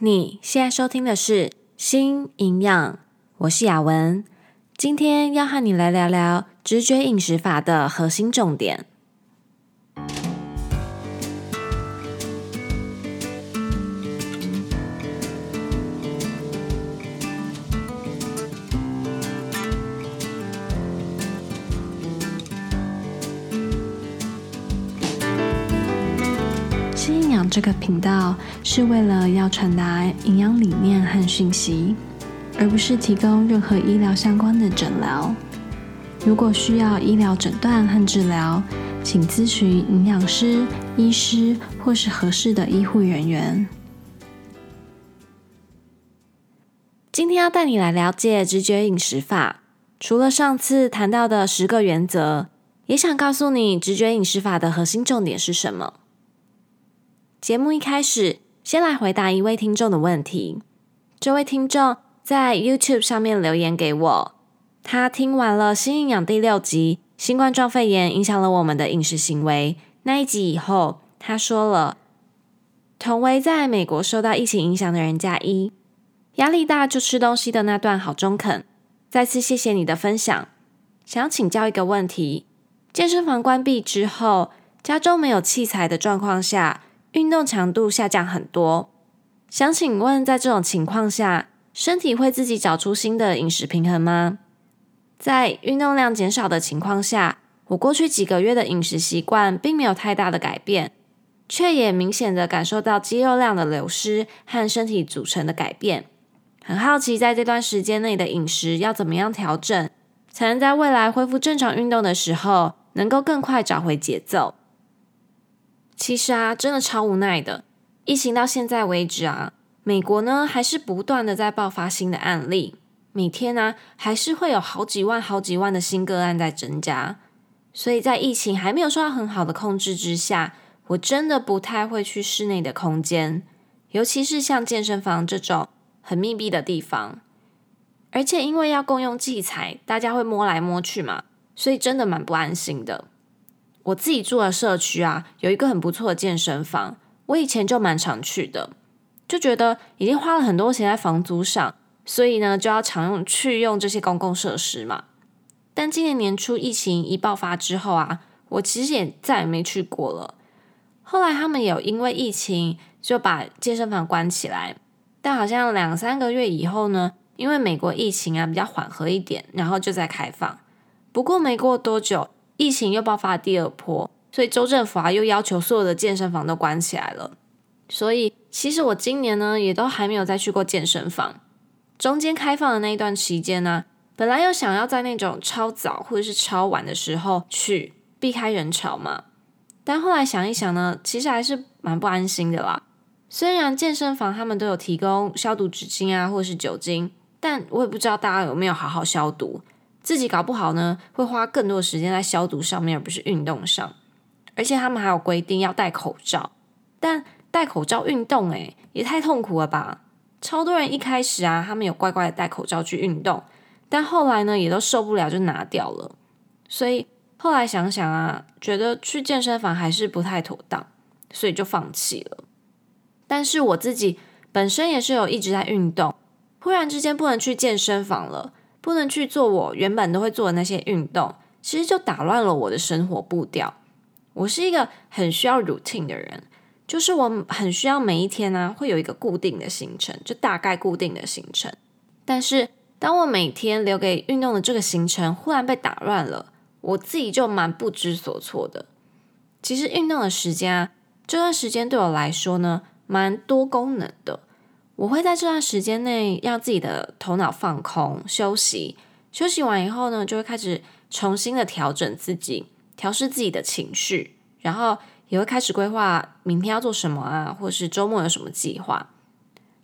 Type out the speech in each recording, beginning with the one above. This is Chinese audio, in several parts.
你现在收听的是《新营养》，我是雅文，今天要和你来聊聊直觉饮食法的核心重点。这个频道是为了要传达营养理念和讯息，而不是提供任何医疗相关的诊疗。如果需要医疗诊断和治疗，请咨询营养师、医师或是合适的医护人员。今天要带你来了解直觉饮食法，除了上次谈到的十个原则，也想告诉你直觉饮食法的核心重点是什么。节目一开始，先来回答一位听众的问题。这位听众在 YouTube 上面留言给我，他听完了《新营养》第六集《新冠状肺炎影响了我们的饮食行为》那一集以后，他说了：“同为在美国受到疫情影响的人加一，压力大就吃东西的那段好中肯。再次谢谢你的分享。想请教一个问题：健身房关闭之后，家中没有器材的状况下，运动强度下降很多，想请问，在这种情况下，身体会自己找出新的饮食平衡吗？在运动量减少的情况下，我过去几个月的饮食习惯并没有太大的改变，却也明显的感受到肌肉量的流失和身体组成的改变。很好奇，在这段时间内的饮食要怎么样调整，才能在未来恢复正常运动的时候，能够更快找回节奏？其实啊，真的超无奈的。疫情到现在为止啊，美国呢还是不断的在爆发新的案例，每天呢还是会有好几万、好几万的新个案在增加。所以在疫情还没有受到很好的控制之下，我真的不太会去室内的空间，尤其是像健身房这种很密闭的地方。而且因为要共用器材，大家会摸来摸去嘛，所以真的蛮不安心的。我自己住的社区啊，有一个很不错的健身房，我以前就蛮常去的，就觉得已经花了很多钱在房租上，所以呢就要常用去用这些公共设施嘛。但今年年初疫情一爆发之后啊，我其实也再也没去过了。后来他们有因为疫情就把健身房关起来，但好像两三个月以后呢，因为美国疫情啊比较缓和一点，然后就再开放。不过没过多久。疫情又爆发第二波，所以州政府啊又要求所有的健身房都关起来了。所以其实我今年呢也都还没有再去过健身房。中间开放的那一段期间呢，本来又想要在那种超早或者是超晚的时候去避开人潮嘛，但后来想一想呢，其实还是蛮不安心的啦。虽然健身房他们都有提供消毒纸巾啊或者是酒精，但我也不知道大家有没有好好消毒。自己搞不好呢，会花更多的时间在消毒上面，而不是运动上。而且他们还有规定要戴口罩，但戴口罩运动，诶，也太痛苦了吧！超多人一开始啊，他们有乖乖的戴口罩去运动，但后来呢，也都受不了就拿掉了。所以后来想想啊，觉得去健身房还是不太妥当，所以就放弃了。但是我自己本身也是有一直在运动，忽然之间不能去健身房了。不能去做我原本都会做的那些运动，其实就打乱了我的生活步调。我是一个很需要 routine 的人，就是我很需要每一天呢、会有一个固定的行程，就大概固定的行程。但是当我每天留给运动的这个行程忽然被打乱了，我自己就蛮不知所措的。其实运动的时间啊，这段时间对我来说呢，蛮多功能的。我会在这段时间内让自己的头脑放空、休息。休息完以后呢，就会开始重新的调整自己，调试自己的情绪，然后也会开始规划明天要做什么啊，或是周末有什么计划。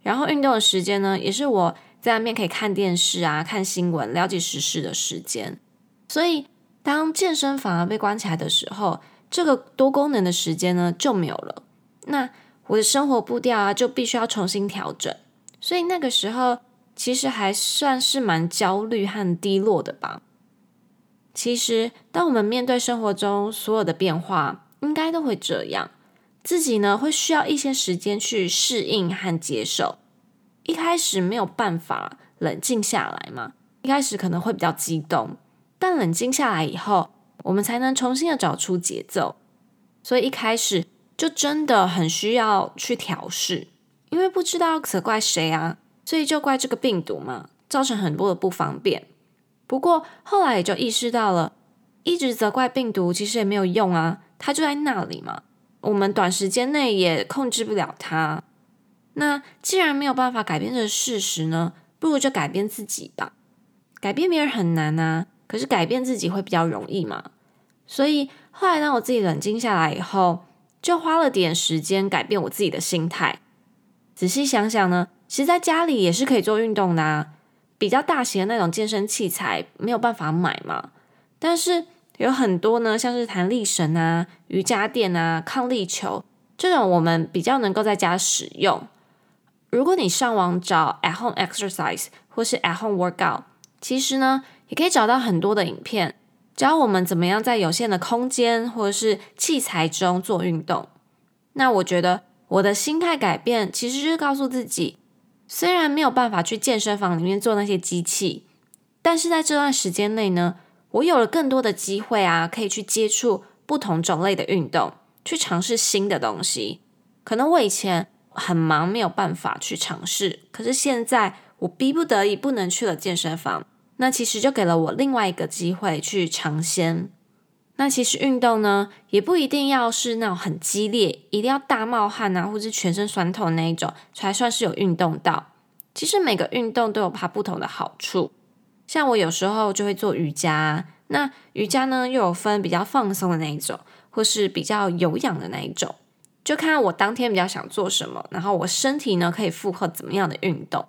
然后运动的时间呢，也是我在外面可以看电视啊、看新闻、了解时事的时间。所以，当健身房被关起来的时候，这个多功能的时间呢就没有了。那我的生活步调啊，就必须要重新调整，所以那个时候其实还算是蛮焦虑和低落的吧。其实，当我们面对生活中所有的变化，应该都会这样，自己呢会需要一些时间去适应和接受，一开始没有办法冷静下来嘛，一开始可能会比较激动，但冷静下来以后，我们才能重新的找出节奏。所以一开始就真的很需要去调试，因为不知道要责怪谁啊，所以就怪这个病毒嘛，造成很多的不方便。不过后来也就意识到了，一直责怪病毒其实也没有用啊，它就在那里嘛，我们短时间内也控制不了它。那既然没有办法改变这个事实呢，不如就改变自己吧。改变别人很难啊，可是改变自己会比较容易嘛。所以后来当我自己冷静下来以后，就花了点时间改变我自己的心态。仔细想想呢，其实在家里也是可以做运动的啊。比较大型的那种健身器材没有办法买嘛，但是有很多呢，像是弹力绳啊、瑜伽垫啊、抗力球这种，我们比较能够在家使用。如果你上网找 at home exercise 或是 at home workout，其实呢也可以找到很多的影片，教我们怎么样在有限的空间或者是器材中做运动。那我觉得我的心态改变，其实就是告诉自己。虽然没有办法去健身房里面做那些机器，但是在这段时间内呢，我有了更多的机会啊，可以去接触不同种类的运动，去尝试新的东西。可能我以前很忙，没有办法去尝试，可是现在我逼不得已不能去了健身房，那其实就给了我另外一个机会去尝鲜。那其实运动呢，也不一定要是那种很激烈，一定要大冒汗啊，或者全身酸痛那一种才算是有运动到。其实每个运动都有它不同的好处。像我有时候就会做瑜伽，那瑜伽呢又有分比较放松的那一种，或是比较有氧的那一种，就看我当天比较想做什么，然后我身体呢可以负荷怎么样的运动。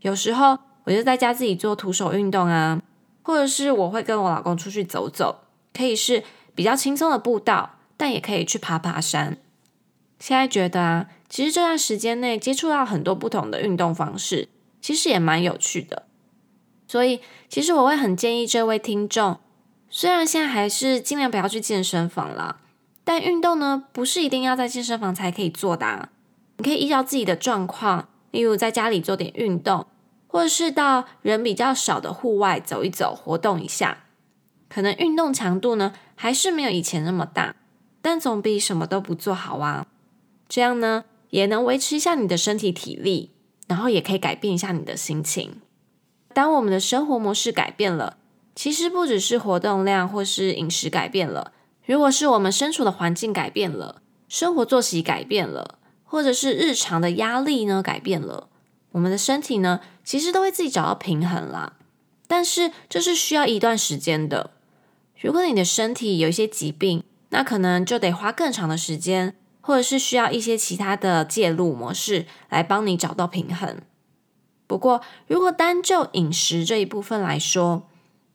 有时候我就在家自己做徒手运动啊，或者是我会跟我老公出去走走。可以是比较轻松的步道，但也可以去爬爬山。现在觉得啊，其实这段时间内接触到很多不同的运动方式，其实也蛮有趣的。所以，其实我会很建议这位听众，虽然现在还是尽量不要去健身房啦，但运动呢，不是一定要在健身房才可以做的啊。你可以依照自己的状况，例如在家里做点运动，或者是到人比较少的户外走一走，活动一下。可能运动强度呢，还是没有以前那么大，但总比什么都不做好啊。这样呢，也能维持一下你的身体体力，然后也可以改变一下你的心情。当我们的生活模式改变了，其实不只是活动量或是饮食改变了，如果是我们身处的环境改变了，生活作息改变了，或者是日常的压力呢改变了，我们的身体呢，其实都会自己找到平衡啦。但是这是需要一段时间的。如果你的身体有一些疾病，那可能就得花更长的时间，或者是需要一些其他的介入模式来帮你找到平衡。不过，如果单就饮食这一部分来说，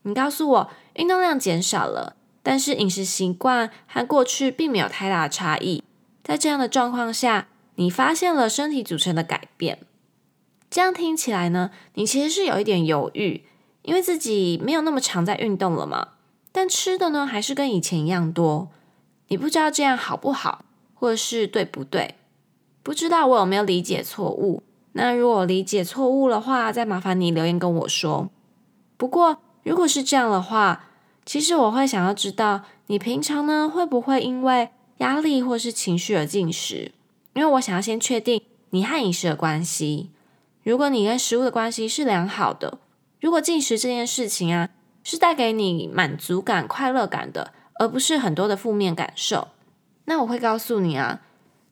你告诉我运动量减少了，但是饮食习惯和过去并没有太大差异，在这样的状况下，你发现了身体组成的改变，这样听起来呢，你其实是有一点犹豫，因为自己没有那么常在运动了嘛。但吃的呢，还是跟以前一样多。你不知道这样好不好，或者是对不对？不知道我有没有理解错误？那如果理解错误的话，再麻烦你留言跟我说。不过如果是这样的话，其实我会想要知道，你平常呢，会不会因为压力或是情绪而进食？因为我想要先确定你和饮食的关系。如果你跟食物的关系是良好的，如果进食这件事情啊。是带给你满足感、快乐感的，而不是很多的负面感受。那我会告诉你啊，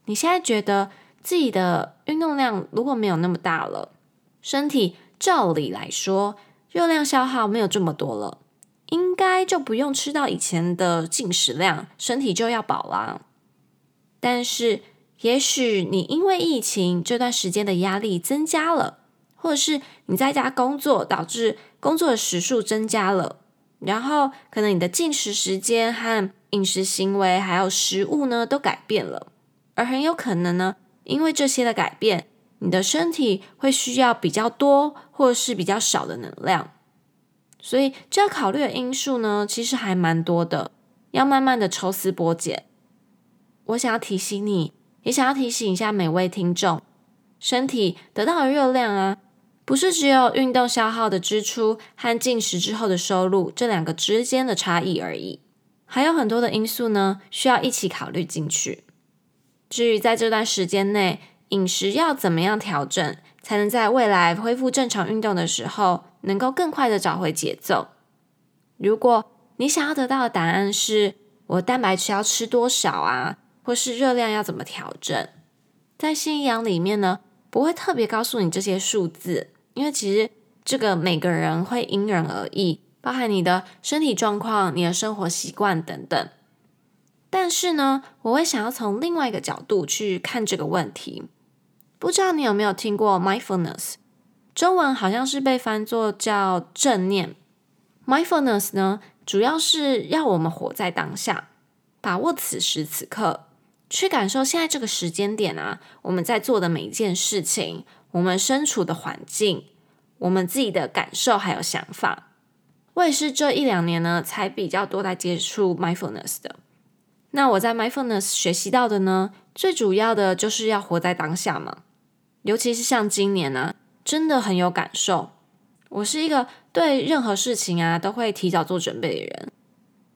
你现在觉得自己的运动量如果没有那么大了，身体照理来说热量消耗没有这么多了，应该就不用吃到以前的进食量，身体就要饱啦。但是，也许你因为疫情这段时间的压力增加了，或者是你在家工作导致。工作的时数增加了，然后可能你的进食时间和饮食行为还有食物呢都改变了，而很有可能呢，因为这些的改变，你的身体会需要比较多或者是比较少的能量，所以这要考虑的因素呢，其实还蛮多的，要慢慢的抽丝剥茧。我想要提醒你，也想要提醒一下每位听众，身体得到的热量啊，不是只有运动消耗的支出和进食之后的收入这两个之间的差异而已，还有很多的因素呢，需要一起考虑进去。至于在这段时间内，饮食要怎么样调整，才能在未来恢复正常运动的时候，能够更快的找回节奏？如果你想要得到的答案是我蛋白质要吃多少啊，或是热量要怎么调整，在信仰里面呢，不会特别告诉你这些数字，因为其实这个每个人会因人而异，包含你的身体状况、你的生活习惯等等。但是呢，我会想要从另外一个角度去看这个问题。不知道你有没有听过 mindfulness？中文好像是被翻作叫正念。mindfulness 呢，主要是要我们活在当下，把握此时此刻，去感受现在这个时间点啊，我们在做的每一件事情，我们身处的环境，我们自己的感受还有想法。我也是这一两年呢，才比较多在接触 mindfulness 的。那我在 mindfulness 学习到的呢，最主要的就是要活在当下嘛。尤其是像今年呢、啊，真的很有感受。我是一个对任何事情啊都会提早做准备的人。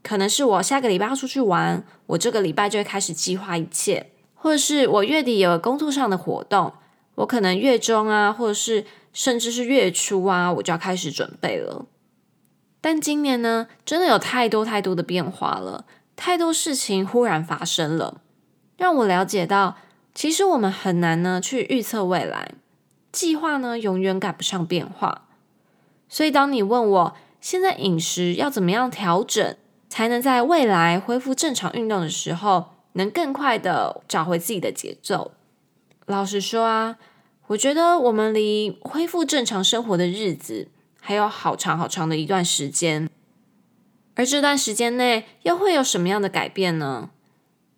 可能是我下个礼拜要出去玩，我这个礼拜就会开始计划一切；或者是我月底有工作上的活动，我可能月中啊，或者是甚至是月初啊，我就要开始准备了。但今年呢，真的有太多太多的变化了。太多事情忽然发生了，让我了解到，其实我们很难呢去预测未来，计划呢永远赶不上变化。所以，当你问我现在饮食要怎么样调整，才能在未来恢复正常运动的时候，能更快的找回自己的节奏？老实说啊，我觉得我们离恢复正常生活的日子还有好长好长的一段时间。而这段时间内又会有什么样的改变呢？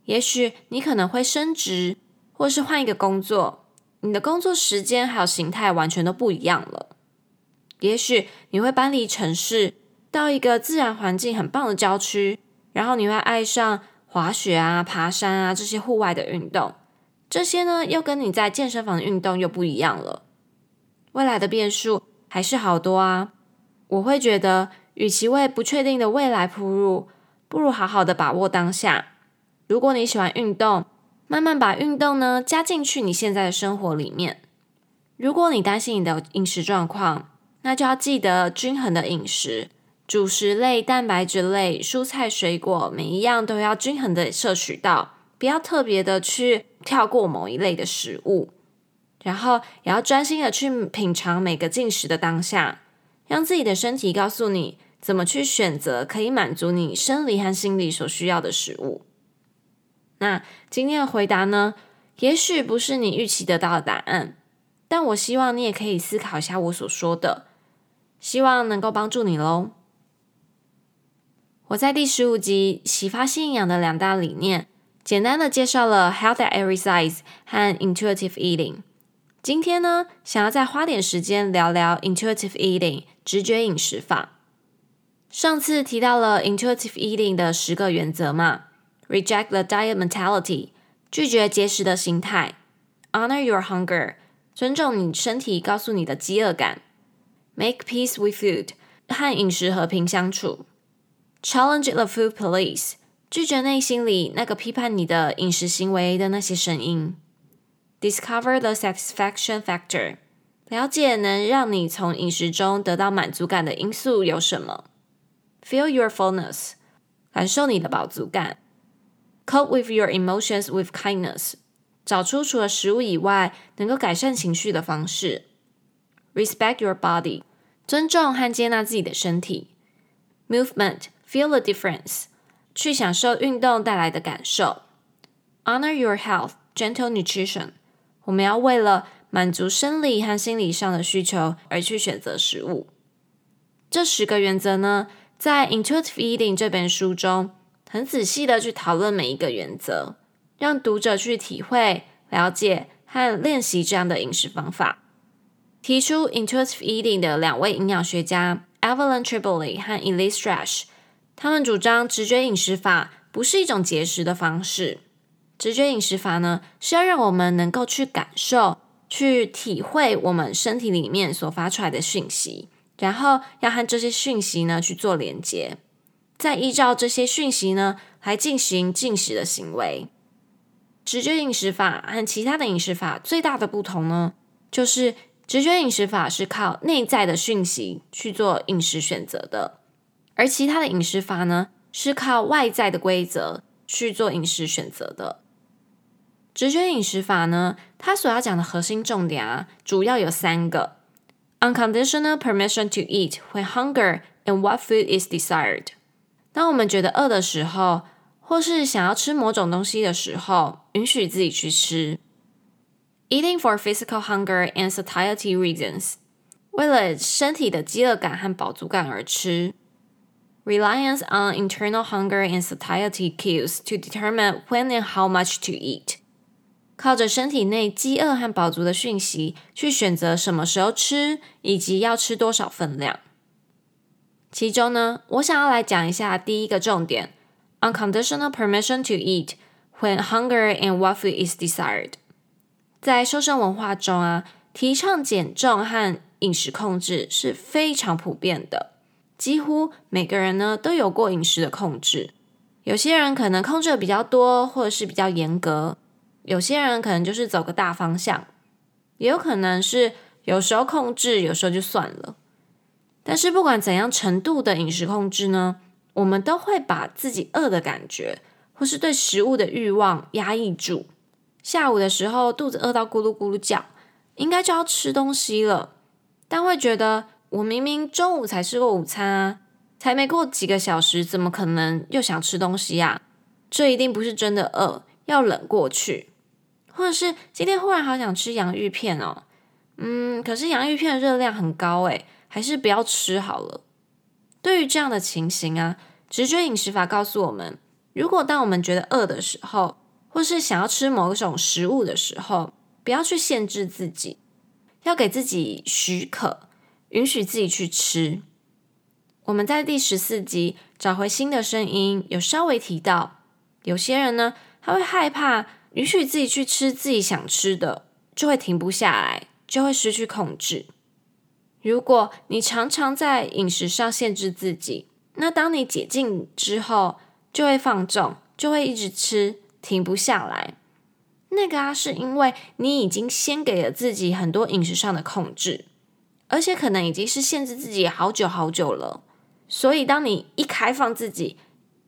也许你可能会升职，或是换一个工作，你的工作时间还有形态完全都不一样了。也许你会搬离城市，到一个自然环境很棒的郊区，然后你会爱上滑雪啊、爬山啊这些户外的运动。这些呢，又跟你在健身房的运动又不一样了。未来的变数还是好多啊，我会觉得。与其为不确定的未来铺路，不如好好的把握当下。如果你喜欢运动，慢慢把运动呢加进去你现在的生活里面。如果你担心你的饮食状况，那就要记得均衡的饮食，主食类、蛋白质类、蔬菜、水果，每一样都要均衡的摄取到，不要特别的去跳过某一类的食物。然后也要专心的去品尝每个进食的当下。让自己的身体告诉你怎么去选择可以满足你生理和心理所需要的食物。那今天的回答呢，也许不是你预期得到的答案，但我希望你也可以思考一下我所说的，希望能够帮助你喽。我在第十五集启发性营养的两大理念，简单的介绍了 Health at Every Size 和 Intuitive Eating。今天呢，想要再花点时间聊聊 Intuitive Eating。直觉饮食法，上次提到了 intuitive eating 的十个原则嘛，reject the diet mentality，拒绝节食的心态，honor your hunger，尊重你身体告诉你的饥饿感，make peace with food，和饮食和平相处，challenge the food police，拒绝内心里那个批判你的饮食行为的那些声音，discover the satisfaction factor。了解能让你从饮食中得到满足感的因素有什么？Feel your fullness，感受你的饱足感。Cope with your emotions with kindness，找出除了食物以外能够改善情绪的方式。Respect your body，尊重和接纳自己的身体。Movement Feel the difference，去享受运动带来的感受。Honor your health，gentle nutrition，我们要为了满足生理和心理上的需求而去选择食物。这十个原则呢，在《Intuitive Eating》这本书中，很仔细的去讨论每一个原则，让读者去体会、了解和练习这样的饮食方法。提出 Intuitive Eating 的两位营养学家 Evelyn Tribole 和 Elise Rash 他们主张直觉饮食法不是一种节食的方式。直觉饮食法呢，是要让我们能够去感受。去体会我们身体里面所发出来的讯息，然后要和这些讯息呢去做连接，再依照这些讯息呢来进行进食的行为。直觉饮食法和其他的饮食法最大的不同呢，就是直觉饮食法是靠内在的讯息去做饮食选择的，而其他的饮食法呢是靠外在的规则去做饮食选择的。直觉饮食法呢，它所要讲的核心重点啊，主要有三个：unconditional permission to eat when hunger and what food is desired。当我们觉得饿的时候，或是想要吃某种东西的时候，允许自己去吃。Eating for physical hunger and satiety reasons，为了身体的饥饿感和饱足感而吃。Reliance on internal hunger and satiety cues to determine when and how much to eat。靠着身体内饥饿和饱足的讯息去选择什么时候吃，以及要吃多少分量。其中呢，我想要来讲一下第一个重点：unconditional permission to eat when hunger and what food is desired。在瘦身文化中啊，提倡减重和饮食控制是非常普遍的， 几乎每个人呢都有过饮食的控制。有些人可能控制的比较多，或者是比较严格。有些人可能就是走个大方向，也有可能是有时候控制，有时候就算了。但是不管怎样程度的饮食控制呢，我们都会把自己饿的感觉，或是对食物的欲望压抑住。下午的时候肚子饿到咕噜咕噜叫，应该就要吃东西了，但会觉得我明明中午才吃过午餐啊，才没过几个小时，怎么可能又想吃东西呀？这一定不是真的饿，要忍过去。或者是今天忽然好想吃洋芋片哦，嗯，可是洋芋片的热量很高诶，还是不要吃好了。对于这样的情形啊，直觉饮食法告诉我们，如果当我们觉得饿的时候，或是想要吃某一种食物的时候，不要去限制自己，要给自己许可，允许自己去吃。我们在第十四集找回新的声音有稍微提到，有些人呢，他会害怕。允许自己去吃自己想吃的，就会停不下来，就会失去控制。如果你常常在饮食上限制自己，那当你解禁之后，就会放纵，就会一直吃，停不下来。那个啊，是因为你已经先给了自己很多饮食上的控制，而且可能已经是限制自己好久好久了。所以，当你一开放自己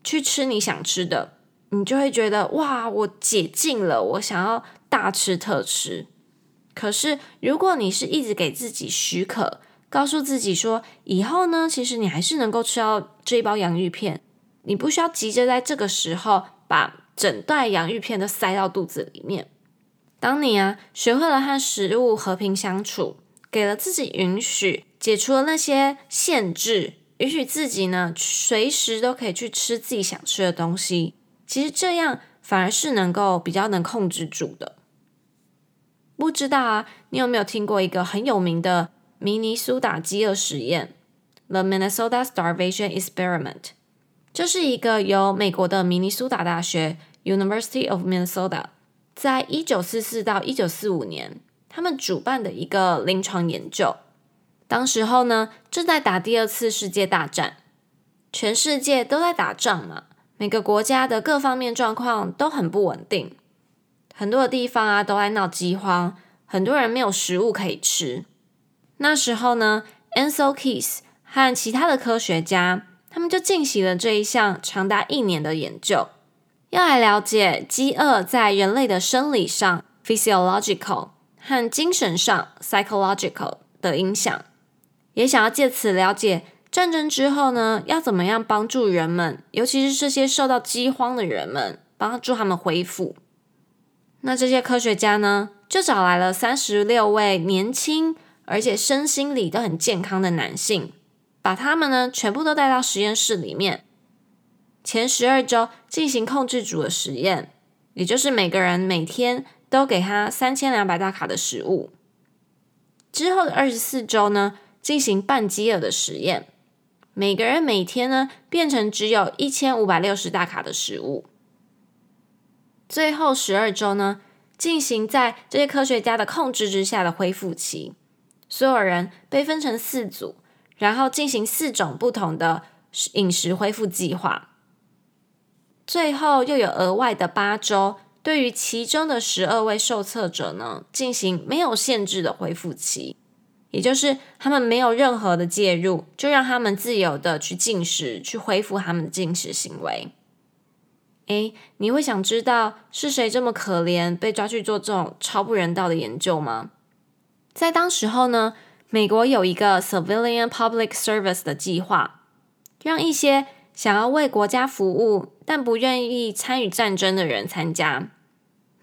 去吃你想吃的，你就会觉得哇，我解禁了，我想要大吃特吃。可是如果你是一直给自己许可，告诉自己说以后呢，其实你还是能够吃到这一包洋芋片，你不需要急着在这个时候把整袋洋芋片都塞到肚子里面。当你啊学会了和食物和平相处，给了自己允许，解除了那些限制，允许自己呢随时都可以去吃自己想吃的东西。其实这样反而是能够比较能控制住的。不知道啊，你有没有听过一个很有名的明尼苏达饥饿实验 （The Minnesota Starvation Experiment）？这是一个由美国的明尼苏达大学 （University of Minnesota） 在一九四四到一九四五年他们主办的一个临床研究。当时候呢，正在打第二次世界大战，全世界都在打仗嘛。每个国家的各方面状况都很不稳定，很多的地方啊都在闹饥荒，很多人没有食物可以吃。那时候呢，Ancel Keys 和其他的科学家，他们就进行了这一项长达一年的研究，要来了解饥饿在人类的生理上 （physiological） 和精神上 （psychological） 的影响，也想要借此了解。战争之后呢，要怎么样帮助人们，尤其是这些受到饥荒的人们，帮助他们恢复？那这些科学家呢，就找来了三十六位年轻而且身心里都很健康的男性，把他们呢全部都带到实验室里面，前十二周进行控制组的实验，也就是每个人每天都给他三千两百大卡的食物，之后的二十四周呢，进行半饥饿的实验。每个人每天呢，变成只有一千五百六十大卡的食物。最后十二周呢，进行在这些科学家的控制之下的恢复期。所有人被分成四组，然后进行四种不同的饮食恢复计划。最后又有额外的八周，对于其中的十二位受测者呢，进行没有限制的恢复期。也就是他们没有任何的介入，就让他们自由的去进食，去恢复他们的进食行为。诶，你会想知道是谁这么可怜，被抓去做这种超不人道的研究吗？在当时候呢，美国有一个 Civilian Public Service 的计划，让一些想要为国家服务但不愿意参与战争的人参加。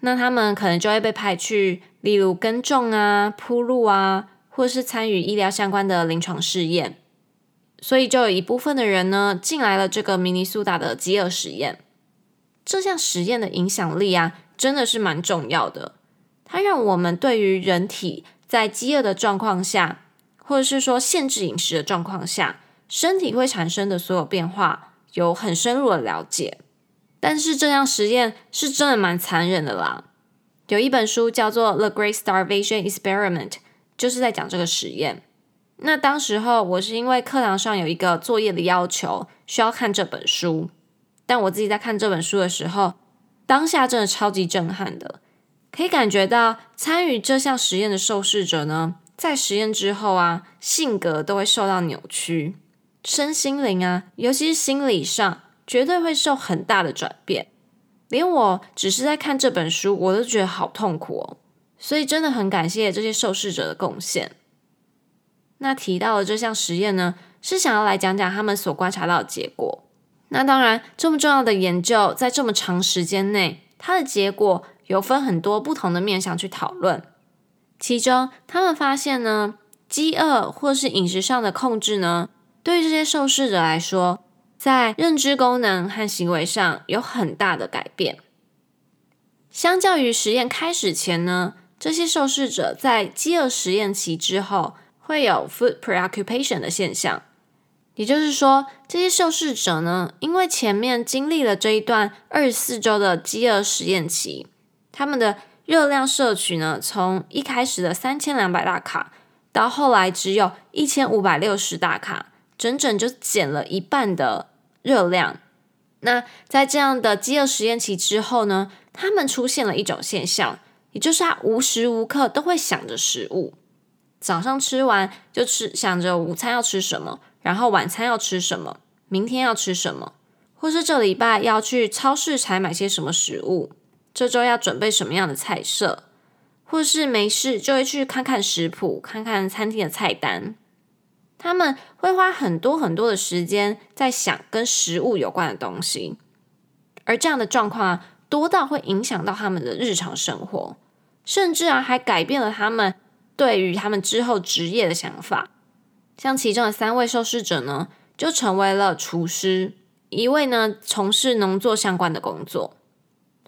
那他们可能就会被派去，例如耕种啊、铺路啊。或是参与医疗相关的临床试验，所以就有一部分的人呢进来了这个明尼苏达的饥饿实验。这项实验的影响力啊，真的是蛮重要的。它让我们对于人体在饥饿的状况下，或者是说限制饮食的状况下，身体会产生的所有变化有很深入的了解。但是这项实验是真的蛮残忍的啦。有一本书叫做《The Great Starvation Experiment》。就是在讲这个实验。那当时候我是因为课堂上有一个作业的要求，需要看这本书。但我自己在看这本书的时候，当下真的超级震撼的，可以感觉到参与这项实验的受试者呢，在实验之后啊，性格都会受到扭曲，身心灵啊，尤其是心理上，绝对会受很大的转变。连我只是在看这本书，我都觉得好痛苦哦。所以真的很感谢这些受试者的贡献。那提到了这项实验呢，是想要来讲讲他们所观察到的结果。那当然，这么重要的研究，在这么长时间内，它的结果有分很多不同的面向去讨论。其中，他们发现呢，饥饿或是饮食上的控制呢，对于这些受试者来说，在认知功能和行为上有很大的改变。相较于实验开始前呢，这些受试者在饥饿实验期之后会有 food preoccupation 的现象，也就是说，这些受试者呢，因为前面经历了这一段二十四周的饥饿实验期，他们的热量摄取呢，从一开始的三千两百大卡，到后来只有一千五百六十大卡，整整就减了一半的热量。那在这样的饥饿实验期之后呢，他们出现了一种现象。也就是他无时无刻都会想着食物，早上吃完就吃，想着午餐要吃什么，然后晚餐要吃什么，明天要吃什么，或是这礼拜要去超市采买些什么食物，这周要准备什么样的菜色，或是没事就会去看看食谱，看看餐厅的菜单。他们会花很多很多的时间在想跟食物有关的东西，而这样的状况啊，多到会影响到他们的日常生活。甚至啊，还改变了他们对于他们之后职业的想法。像其中的三位受试者呢，就成为了厨师；一位呢，从事农作相关的工作。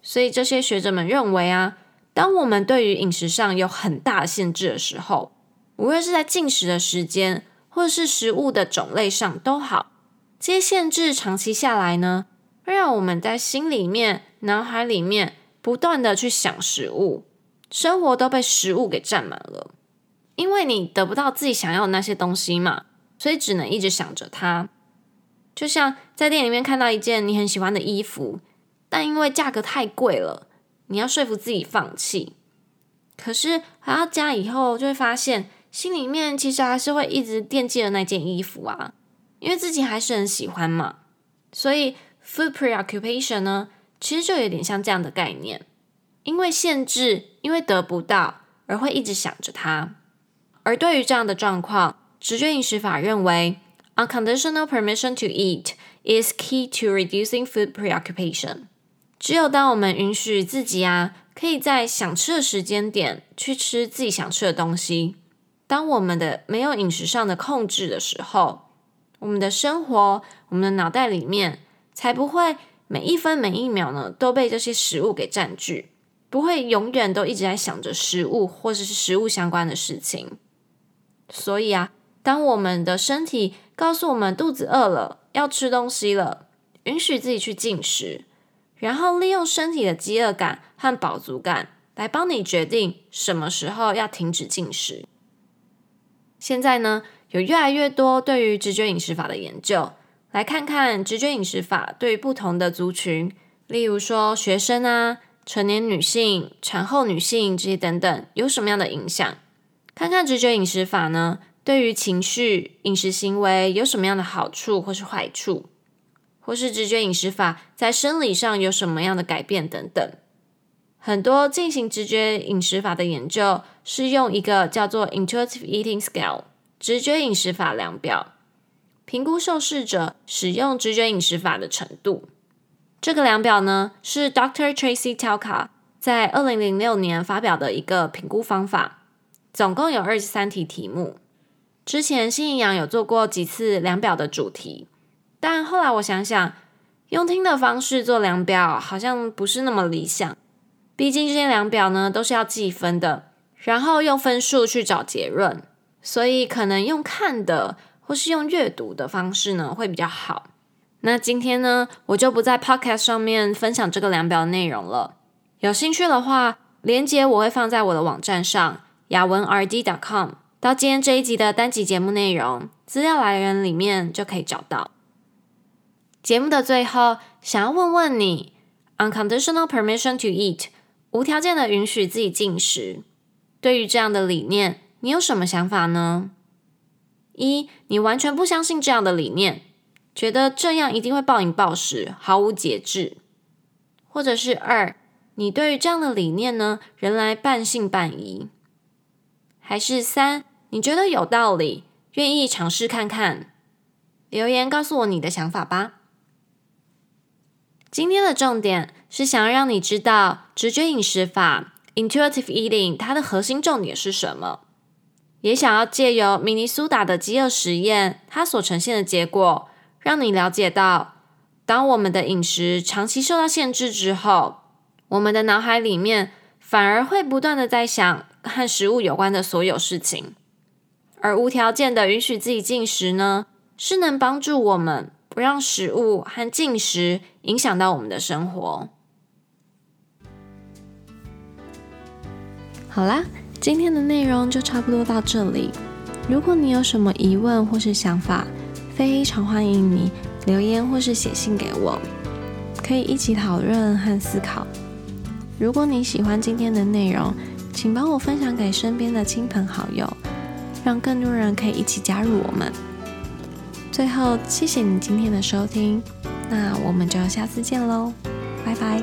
所以这些学者们认为啊，当我们对于饮食上有很大的限制的时候，无论是在进食的时间，或是食物的种类上都好，这些限制长期下来呢，会让我们在心里面、脑海里面不断的去想食物。生活都被食物给占满了，因为你得不到自己想要的那些东西嘛，所以只能一直想着它。就像在店里面看到一件你很喜欢的衣服，但因为价格太贵了，你要说服自己放弃。可是回到家以后，就会发现心里面其实还是会一直惦记着那件衣服啊，因为自己还是很喜欢嘛。所以 food preoccupation 呢，其实就有点像这样的概念。因为限制，因为得不到，而会一直想着它。而对于这样的状况，直觉饮食法认为，unconditional permission to eat is key to reducing food preoccupation。只有当我们允许自己啊，可以在想吃的时间点去吃自己想吃的东西，当我们的没有饮食上的控制的时候，我们的生活，我们的脑袋里面才不会每一分每一秒呢都被这些食物给占据。不会永远都一直在想着食物或者是食物相关的事情，所以啊，当我们的身体告诉我们肚子饿了，要吃东西了，允许自己去进食，然后利用身体的饥饿感和饱足感来帮你决定什么时候要停止进食。现在呢，有越来越多对于直觉饮食法的研究，来看看直觉饮食法对于不同的族群，例如说学生啊、成年女性、产后女性这些等等，有什么样的影响？看看直觉饮食法呢，对于情绪、饮食行为有什么样的好处或是坏处，或是直觉饮食法在生理上有什么样的改变等等。很多进行直觉饮食法的研究是用一个叫做 Intuitive Eating Scale 直觉饮食法量表，评估受试者使用直觉饮食法的程度。这个量表呢，是 Dr. Tracy Talcott 在二零零六年发表的一个评估方法，总共有二十三题题目。之前新营养有做过几次量表的主题，但后来我想想，用听的方式做量表好像不是那么理想。毕竟这些量表呢，都是要计分的，然后用分数去找结论，所以可能用看的或是用阅读的方式呢，会比较好。那今天呢，我就不在 Podcast 上面分享这个量表的内容了。有兴趣的话，连接我会放在我的网站上，雅文 RD.com，到今天这一集的单集节目内容资料来源里面就可以找到。节目的最后，想要问问你，Unconditional Permission to Eat。无条件的允许自己进食，对于这样的理念，你有什么想法呢？一，你完全不相信这样的理念，觉得这样一定会暴饮暴食，毫无节制；或者是二，你对于这样的理念呢，仍然半信半疑；还是三，你觉得有道理，愿意尝试看看？留言告诉我你的想法吧。今天的重点是想要让你知道直觉饮食法 （Intuitive Eating） 它的核心重点是什么，也想要借由明尼苏达的饥饿实验，它所呈现的结果，让你了解到，当我们的饮食长期受到限制之后，我们的脑海里面反而会不断的在想和食物有关的所有事情，而无条件的允许自己进食呢，是能帮助我们。不让食物和进食影响到我们的生活。好啦，今天的内容就差不多到这里。如果你有什么疑问或是想法，非常欢迎你留言或是写信给我，可以一起讨论和思考。如果你喜欢今天的内容，请帮我分享给身边的亲朋好友，让更多人可以一起加入我们。最后，谢谢你今天的收听，那我们就下次见喽。拜拜